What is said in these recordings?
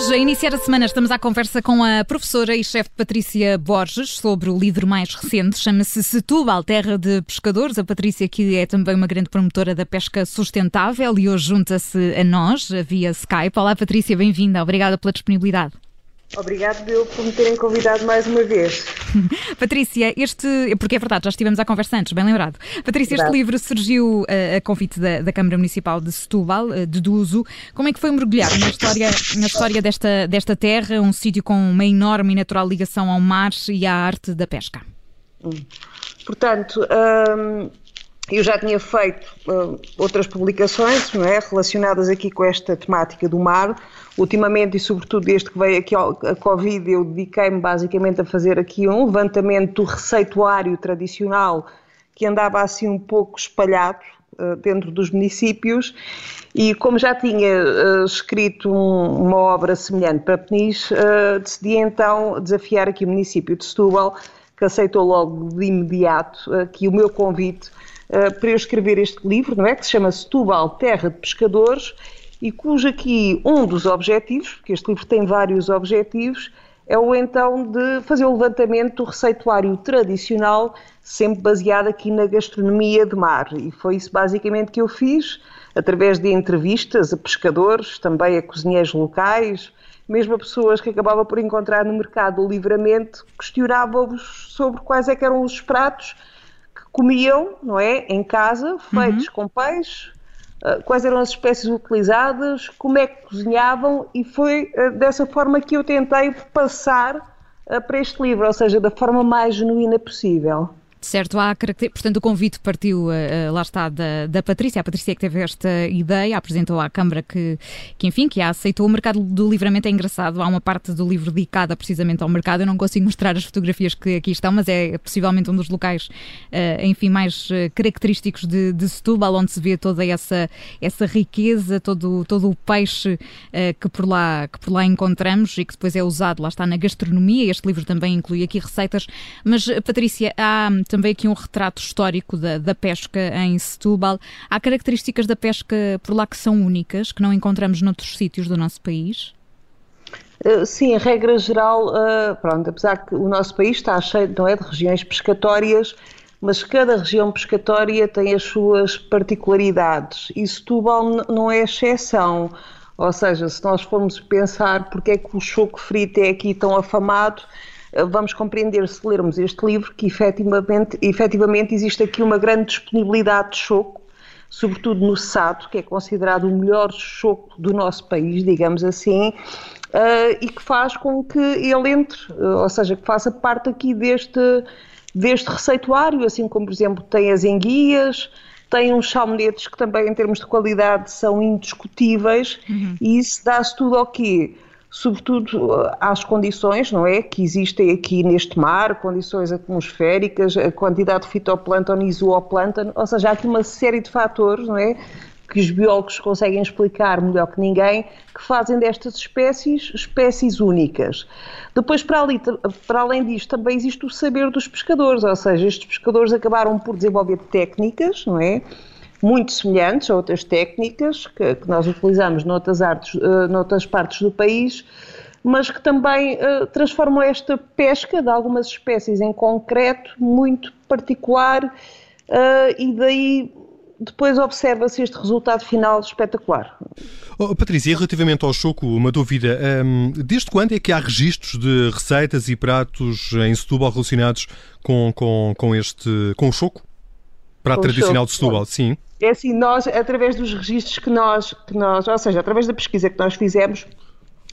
Hoje, a iniciar a semana, estamos à conversa com a professora e chefe Patrícia Borges sobre o livro mais recente, chama-se Setúbal, Terra de Pescadores. A Patrícia, que é também uma grande promotora da pesca sustentável e hoje junta-se a nós via Skype. Olá, Patrícia, bem-vinda. Obrigada pela disponibilidade. Obrigado, Bill, por me terem convidado mais uma vez. Patrícia, este. Porque é verdade, já estivemos à conversa antes, bem lembrado. Patrícia, verdade. este livro surgiu uh, a convite da, da, Câmara Municipal de Setúbal, uh, de Duso. Como é que foi mergulhar na história, na história desta, desta terra, um sítio com uma enorme e natural ligação ao mar e à arte da pesca? Hum. Portanto, hum, eu já tinha feito uh, outras publicações é, relacionadas aqui com esta temática do mar. Ultimamente, e sobretudo desde que veio aqui a Covid, eu dediquei-me basicamente a fazer aqui um levantamento do receituário tradicional que andava assim um pouco espalhado uh, dentro dos municípios. E como já tinha uh, escrito um, uma obra semelhante para Peniche, decidi então desafiar aqui o município de Setúbal, que aceitou logo de imediato aqui o meu convite para eu escrever este livro, não é? Que se chama Setúbal, Terra de Pescadores, e cujo aqui um dos objetivos, porque este livro tem vários objetivos, é o então de fazer o levantamento do receituário tradicional, sempre baseado aqui na gastronomia de mar. E foi isso basicamente que eu fiz, através de entrevistas a pescadores, também a cozinheiros locais, mesmo a pessoas que acabava por encontrar no mercado livremente, questionavam-vos sobre quais é eram os pratos comiam, não é, em casa, feitos uhum. com peixe, uh, quais eram as espécies utilizadas, como é que cozinhavam e foi uh, dessa forma que eu tentei passar uh, para este livro, ou seja, da forma mais genuína possível. Certo, há portanto o convite partiu, uh, lá está, da, da Patrícia, a Patrícia é que teve esta ideia, apresentou à Câmara que, que, enfim, que a aceitou. O mercado do livramento é engraçado, há uma parte do livro dedicada precisamente ao mercado, eu não consigo mostrar as fotografias que aqui estão, mas é possivelmente um dos locais, uh, enfim, mais característicos de, de Setúbal, onde se vê toda essa, essa riqueza, todo, todo o peixe uh, que, por lá, que por lá encontramos e que depois é usado, lá está, na gastronomia, este livro também inclui aqui receitas, mas Patrícia, há também aqui um retrato histórico da, da pesca em Setúbal. Há características da pesca por lá que são únicas, que não encontramos noutros sítios do nosso país? Uh, sim, a regra geral, uh, pronto, apesar que o nosso país está cheio não é, de regiões pescatórias, mas cada região pescatória tem as suas particularidades e Setúbal não é exceção. Ou seja, se nós formos pensar porque é que o choco frito é aqui tão afamado, eh, vamos compreender, se lermos este livro, que efetivamente, efetivamente existe aqui uma grande disponibilidade de choco, sobretudo no Sado, que é considerado o melhor choco do nosso país, digamos assim, uh, e que faz com que ele entre, uh, ou seja, que faça parte aqui deste, deste receituário, assim como, por exemplo, tem as enguias, tem uns salmonetes que também, em termos de qualidade, são indiscutíveis, uhum. e isso dá-se tudo ao quê? Sobretudo às condições, não é, que existem aqui neste mar, condições atmosféricas, a quantidade de fitoplâncton e zooplâncton, ou seja, há aqui uma série de fatores, não é, que os biólogos conseguem explicar melhor que ninguém, que fazem destas espécies espécies únicas. Depois, para, ali, para além disto, também existe o saber dos pescadores, ou seja, estes pescadores acabaram por desenvolver técnicas, não é? Muito semelhantes a outras técnicas que, que nós utilizamos noutras, artes, uh, noutras partes do país, mas que também uh, transformam esta pesca de algumas espécies em concreto muito particular uh, e daí depois observa-se este resultado final espetacular. Oh, Patrícia, relativamente ao choco, uma dúvida. Um, desde quando é que há registros de receitas e pratos em Setúbal relacionados com, com, com, este, com o choco? Prato tradicional de Setúbal, sim. É assim, nós, através dos registros que nós, que nós, ou seja, através da pesquisa que nós fizemos,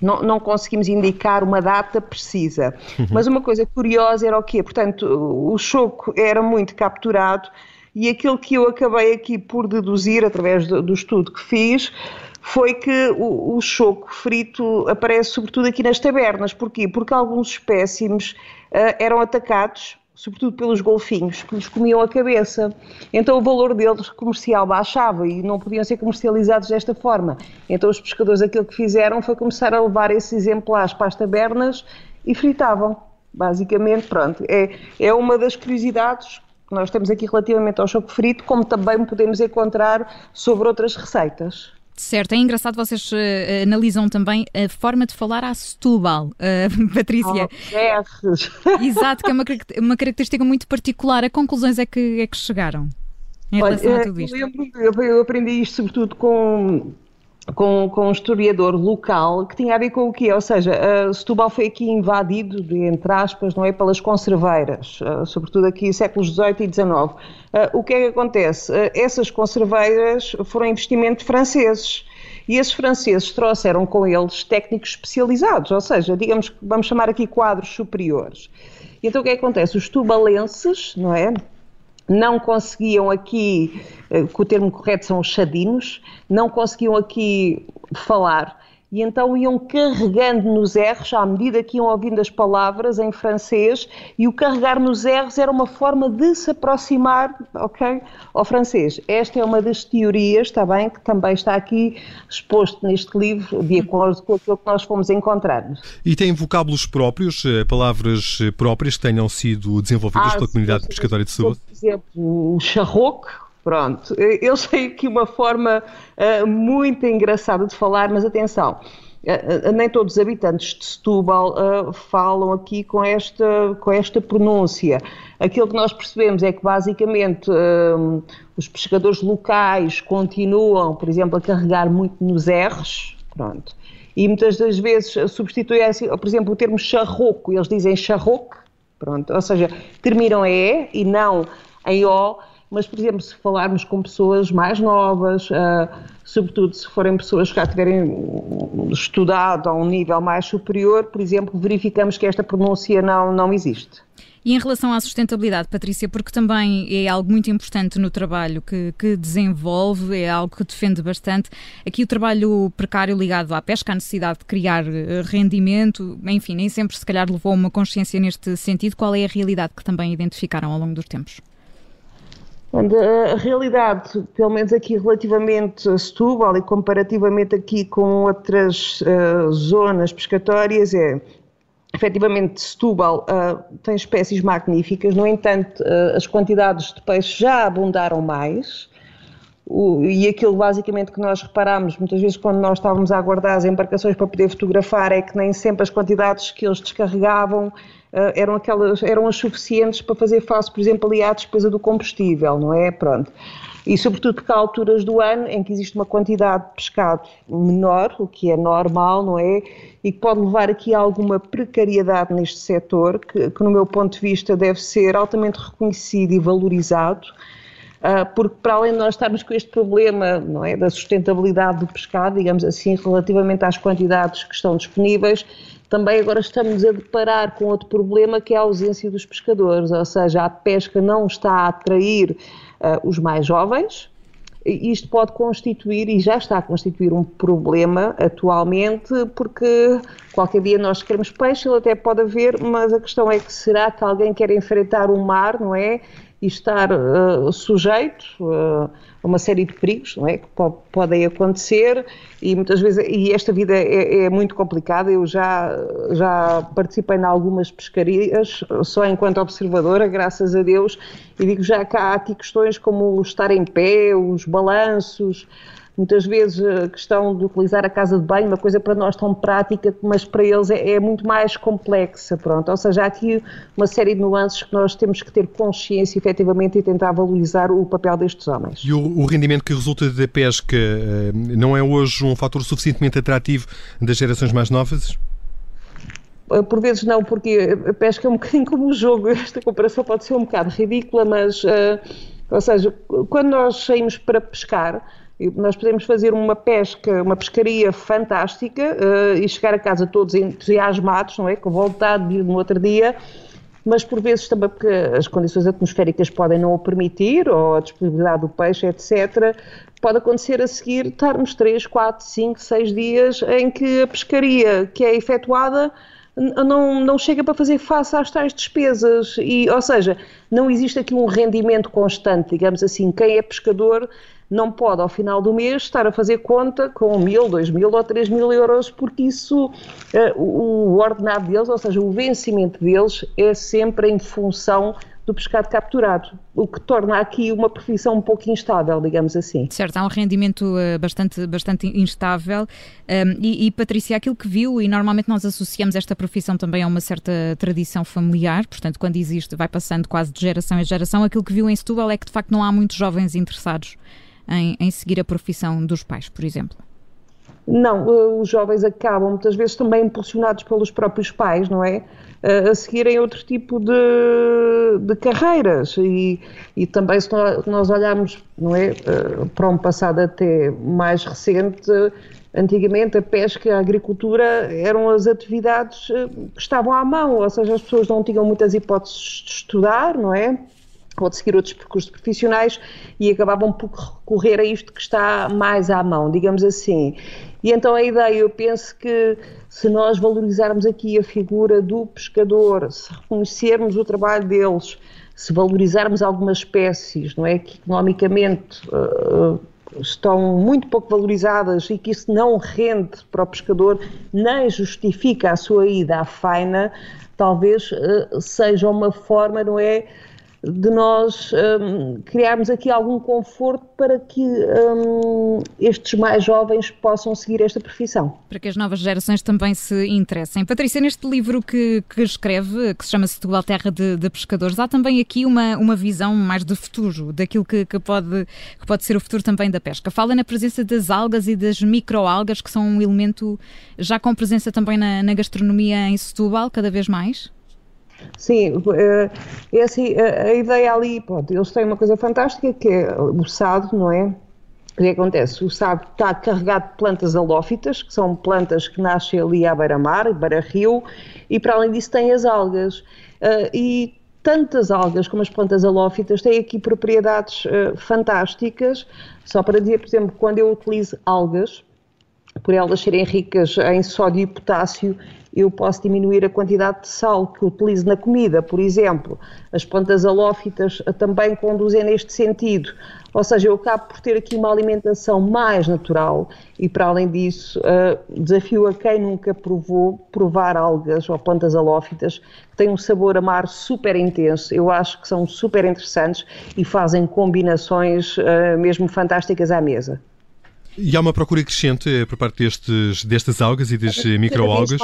não, não conseguimos indicar uma data precisa. Uhum. Mas uma coisa curiosa era o quê? Portanto, o choco era muito capturado e aquilo que eu acabei aqui por deduzir, através do, do estudo que fiz, foi que o, o, choco frito aparece sobretudo aqui nas tabernas. Porquê? Porque alguns espécimes uh, eram atacados sobretudo pelos golfinhos, que lhes comiam a cabeça. Então o valor deles comercial baixava e não podiam ser comercializados desta forma. Então os pescadores aquilo que fizeram foi começar a levar esses exemplares para as tabernas e fritavam. Basicamente, pronto. É, é uma das curiosidades que nós temos aqui relativamente ao choco frito, como também podemos encontrar sobre outras receitas. Certo, é engraçado, vocês uh, analisam também a forma de falar à Setúbal, uh, Patrícia. Oh, Exato, que é uma, uma característica muito particular. A conclusões é que, é que chegaram em relação Olha, a tudo isto? Eu, eu aprendi isto sobretudo com com, com um historiador local que tinha a ver com o quê? Ou seja, uh, Setúbal foi aqui invadido, de, entre aspas, não é, pelas conserveiras, uh, sobretudo aqui séculos XVIII e XIX. Uh, o que é que acontece? essas conserveiras foram investimento franceses. E esses franceses trouxeram com eles técnicos especializados, ou seja, digamos, vamos chamar aqui quadros superiores. E então o que é que acontece? Os tubalenses, não é? Não conseguiam aqui, eh, que o termo correto são os chadinos, não conseguiam aqui falar e então iam carregando nos R's à medida que iam ouvindo as palavras em francês e o carregar nos R's era uma forma de se aproximar ok, ao francês. Esta é uma das teorias, está bem, que também está aqui exposto neste livro, de acordo com aquilo que nós fomos encontrando. E tem vocábulos próprios, eh, palavras eh, próprias que tenham sido desenvolvidas ah, pela comunidade pescatória de Setúbal? Por exemplo, o charroque, Pronto, eu sei aqui uma forma uh, muito engraçada de falar, mas atenção, uh, uh, nem todos os habitantes de Setúbal falam aqui com esta, com esta pronúncia. Aquilo que nós percebemos é que basicamente os pescadores locais continuam, por exemplo, a carregar muito nos R's, pronto, e muitas das vezes substituem, por exemplo, o termo charroco, eles dizem charroque, pronto, ou seja, terminam em E e não em O, mas, por exemplo, se falarmos com pessoas mais novas, uh, sobretudo se forem pessoas que já tiverem estudado a um nível mais superior, por exemplo, verificamos que esta pronúncia não, não existe. E em relação à sustentabilidade, Patrícia, porque também é algo muito importante no trabalho que, que, desenvolve, é algo que defende bastante. Aqui o trabalho precário ligado à pesca, à necessidade de criar eh, rendimento, enfim, nem sempre se calhar levou uma consciência neste sentido. Qual é a realidade que também identificaram ao longo dos tempos? A realidade, pelo menos aqui relativamente a Setúbal e comparativamente aqui com outras uh, zonas pescatórias, é efetivamente Setúbal uh, tem espécies magníficas, no entanto, uh, as quantidades de peixe já abundaram mais. O, e aquilo basicamente que nós reparámos muitas vezes quando nós estávamos a aguardar as embarcações para poder fotografar é que nem sempre as quantidades que eles descarregavam eram, aquelas, eram as suficientes para fazer face, por exemplo, ali à despesa do combustível, não é? Pronto. E sobretudo porque há alturas do ano em que existe uma quantidade de pescado menor, o que é normal, não é? E que pode levar aqui a alguma precariedade neste setor, que, que no meu ponto de vista deve ser altamente reconhecido e valorizado. Uh, porque para além de nós estarmos com este problema não é, da sustentabilidade do pescado, digamos assim, relativamente às quantidades que estão disponíveis, também agora estamos a deparar com outro problema que é a ausência dos pescadores, ou seja, a pesca não está a atrair uh, os mais jovens. Isto pode constituir, e já está a constituir, um problema atualmente, porque qualquer dia nós queremos peixe, ele até pode haver, mas a questão é que será que alguém quer enfrentar o mar, não é? E estar uh, sujeito. Uh, uma série de perigos não é? que podem acontecer e muitas vezes, e esta vida é, é, muito complicada, eu já, já participei em algumas pescarias, só enquanto observadora, graças a Deus, e digo já que há aqui questões como estar em pé, os balanços, muitas vezes a questão de utilizar a casa de banho, uma coisa para nós tão prática, mas para eles é, é, muito mais complexa, pronto. Ou seja, há aqui uma série de nuances que nós temos que ter consciência efetivamente e tentar valorizar o papel destes homens. E o, o rendimento que resulta da pesca eh, não é hoje um fator suficientemente atrativo das gerações mais novas? Eh, por vezes não, porque a pesca é um bocadinho como um jogo. Esta comparação pode ser um bocado ridícula, mas, uh, ou seja, quando nós saímos para pescar, nós podemos fazer uma pesca, uma pescaria fantástica uh, e chegar a casa todos entusiasmados, não é? Com vontade de ir no outro dia, mas por vezes também porque as condições atmosféricas podem não o permitir, ou a disponibilidade do peixe, etc., pode acontecer a seguir estarmos 3, 4, 5, 6 dias em que a pescaria que é efetuada não, não chega para fazer face às tais despesas. E, ou seja, não existe aqui um rendimento constante, digamos assim. Quem é pescador não pode, ao final do mês, estar a fazer conta com mil, dois mil ou três mil euros, porque isso, uh, o ordenado deles, ou seja, o vencimento deles, é sempre em função do pescado capturado, o que torna aqui uma profissão um pouco instável, digamos assim. Certo, há um rendimento uh, bastante, bastante instável. Um, e, e, Patrícia, aquilo que viu, e normalmente nós associamos esta profissão também a uma certa tradição familiar, portanto, quando existe, vai passando quase de geração em geração, aquilo que viu em Setúbal é que de facto não há muitos jovens interessados em, em seguir a profissão dos pais, por exemplo. Não, uh, os jovens acabam muitas vezes também impulsionados pelos próprios pais, não é? a seguirem outro tipo de, de carreiras e, e também se nós olharmos não é, eh, para um passado até mais recente, antigamente a pesca e a agricultura eram as atividades eh, que estavam à mão, ou seja, as pessoas não tinham muitas hipóteses de estudar, não é? Ou de seguir outros percursos profissionais e acabavam por recorrer a isto que está mais à mão, digamos assim. E então a ideia, eu penso que se nós valorizarmos aqui a figura do pescador, se reconhecermos o trabalho deles, se valorizarmos algumas espécies, não é, que economicamente uh, estão muito pouco valorizadas e que isso não rende para o pescador, nem justifica a sua ida à faina, talvez uh, seja uma forma, não é, de nós um, criarmos aqui algum conforto para que um, estes mais jovens possam seguir esta profissão. Para que as novas gerações também se interessem. Patrícia, neste livro que, que escreve, que se chama Setúbal Terra de, de, Pescadores, há também aqui uma, uma visão mais de futuro, daquilo que, que, pode, que pode ser o futuro também da pesca. Fala na presença das algas e das microalgas, que são um elemento já com presença também na, na gastronomia em Setúbal, cada vez mais? Sim, é, é assim, a, ideia ali, pronto, eles têm uma coisa fantástica que é o sado, não é? O que acontece? O sado está carregado de plantas halófitas, que são plantas que nascem ali à beira-mar, beira-rio, e para além disso tem as algas. Uh, e tantas algas como as plantas halófitas têm aqui propriedades uh, fantásticas. Só para dizer, por exemplo, quando eu utilizo algas, por elas serem ricas em sódio e potássio, eu posso diminuir a quantidade de sal que utilizo na comida, por exemplo. As plantas halófitas também conduzem neste sentido. Ou seja, eu acabo por ter aqui uma alimentação mais natural e, para além disso, uh, desafio a quem nunca provou provar algas ou plantas halófitas que têm um sabor amar super intenso. Eu acho que são super interessantes e fazem combinações uh, mesmo fantásticas à mesa. E há uma procura crescente eh, por parte destes, destas algas e das eh, microalgas?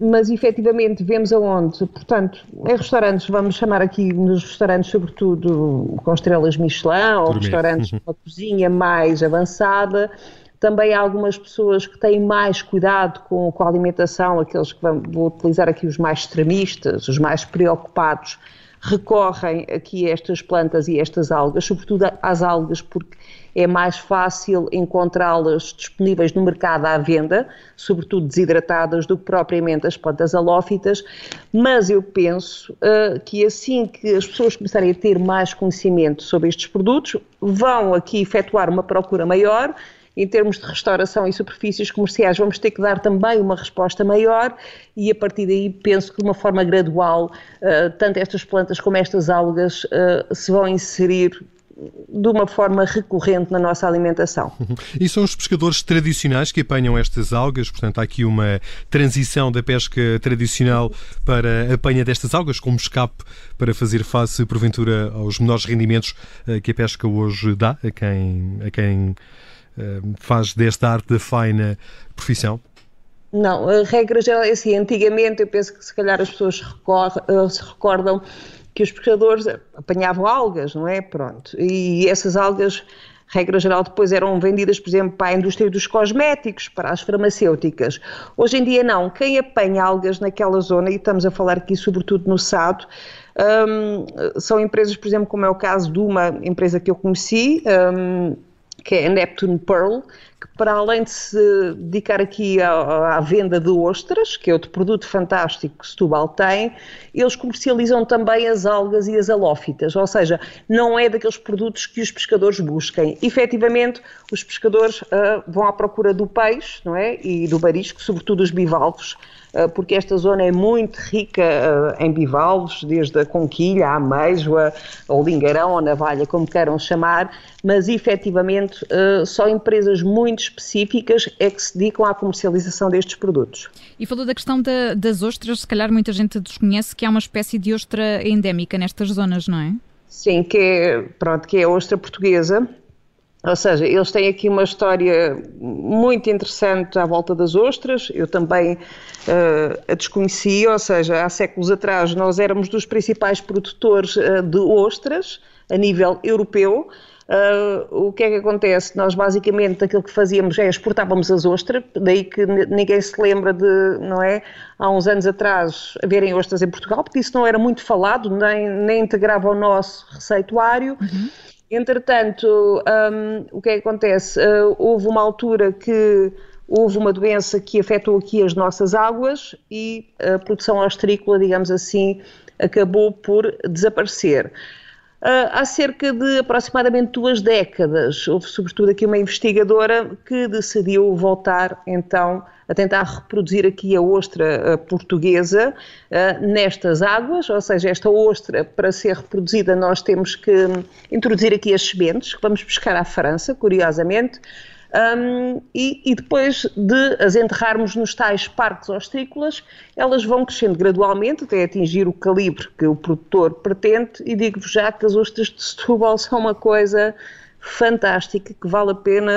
Mas efetivamente vemos aonde, portanto, em restaurantes, vamos chamar aqui nos restaurantes, sobretudo com estrelas Michelin ou restaurantes uhum. com uma cozinha mais avançada, também há algumas pessoas que têm mais cuidado com, com a alimentação, aqueles que vão, vou utilizar aqui os mais extremistas, os mais preocupados, recorrem aqui a estas plantas e estas algas, sobretudo às algas, porque é mais fácil encontrá-las disponíveis no mercado à venda, sobretudo desidratadas, do que propriamente as plantas halófitas, mas eu penso uh, que assim que as pessoas começarem a ter mais conhecimento sobre estes produtos, vão aqui efetuar uma procura maior em termos de restauração e superfícies comerciais, vamos ter que dar também uma resposta maior e a partir daí penso que de uma forma gradual, uh, tanto estas plantas como estas algas uh, se vão inserir de uma forma recorrente na nossa alimentação. E são os pescadores tradicionais que apanham estas algas, portanto há aqui uma transição da pesca tradicional para a apanha destas algas como escape para fazer face, porventura, aos menores rendimentos eh, que a pesca hoje dá a quem, a quem eh, faz desta arte da faina profissão? Não, a regra geral é assim, antigamente eu penso que se calhar as pessoas eh, se recordam que os pescadores apanhavam algas, não é? Pronto. E essas algas, regra geral, depois eram vendidas, por exemplo, para a indústria dos cosméticos, para as farmacêuticas. Hoje em dia não. Quem apanha algas naquela zona, e estamos a falar aqui sobretudo no Sado, um, são empresas, por exemplo, como é o caso de uma empresa que eu conheci, um, que é a Neptune Pearl, que para além de se dedicar aqui à, à, venda de ostras, que é outro produto fantástico que Setúbal tem, eles comercializam também as algas e as halófitas, ou seja, não é daqueles produtos que os pescadores busquem. Efetivamente, os pescadores uh, vão à procura do peixe, não é, e do barisco, sobretudo os bivalvos, porque esta zona é muito rica em bivalves, desde a conquilha, a ameijoa, ou lingueirão, ou navalha, como queiram chamar, mas efetivamente só empresas muito específicas é que se dedicam à comercialização destes produtos. E falou da questão da, das ostras, se calhar muita gente desconhece que há uma espécie de ostra endémica nestas zonas, não é? Sim, que é, pronto, que é a ostra portuguesa, ou seja, eles têm aqui uma história muito interessante à volta das ostras. Eu também uh, a desconheci, ou seja, há séculos atrás nós éramos dos principais produtores uh, de ostras a nível europeu. Uh, o que é que acontece? Nós basicamente aquilo que fazíamos é exportávamos as ostras, daí que ninguém se lembra de, não é? Há uns anos atrás haverem ostras em Portugal, porque isso não era muito falado, nem, nem integrava o nosso receituário. Uhum. Entretanto, um, o que é que acontece? Uh, houve uma altura que houve uma doença que afetou aqui as nossas águas e a produção ostrícola, digamos assim, acabou por desaparecer. Uh, há cerca de aproximadamente duas décadas, houve sobretudo aqui uma investigadora que decidiu voltar então a tentar reproduzir aqui a ostra portuguesa uh, nestas águas, ou seja, esta ostra, para ser reproduzida, nós temos que introduzir aqui as sementes, que vamos buscar à França, curiosamente, um, e, e, depois de as enterrarmos nos tais parques ostrícolas, elas vão crescendo gradualmente até atingir o calibre que o produtor pretende, e digo-vos já que as ostras de Setúbal são uma coisa fantástica que vale a pena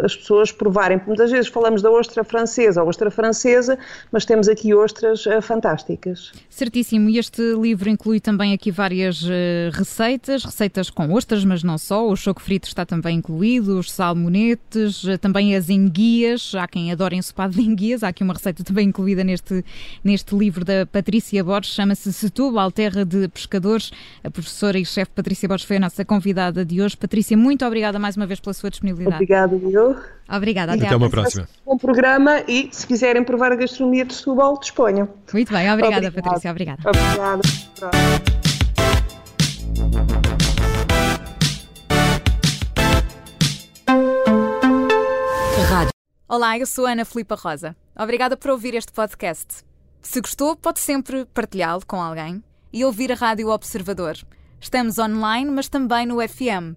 uh, as pessoas provarem. Muitas vezes falamos da ostra francesa ou ostra francesa, mas temos aqui ostras uh, fantásticas. Certíssimo. E este livro inclui também aqui várias uh, receitas, receitas com ostras, mas não só. O choco frito está também incluído, os salmonetes, também as enguias. Há quem adora ensopado de enguias. Há aqui uma receita também incluída neste, neste livro da Patrícia Borges. Chama-se Setúbal, Terra de Pescadores. A professora e chefe Patrícia Borges foi a nossa convidada de hoje. Patrícia, muito obrigada mais uma vez pela sua disponibilidade. Obrigada, eu. Obrigada, até, até uma próxima. Bom programa e se quiserem provar a gastronomia de Setúbal, disponham. Muito bem, obrigada, obrigada. Patrícia, obrigada. Obrigada. Rádio. Olá, eu sou Ana Filipa Rosa. Obrigada por ouvir este podcast. Se gostou, pode sempre partilhá-lo com alguém e ouvir a Rádio Observador. Estamos online, mas também no FM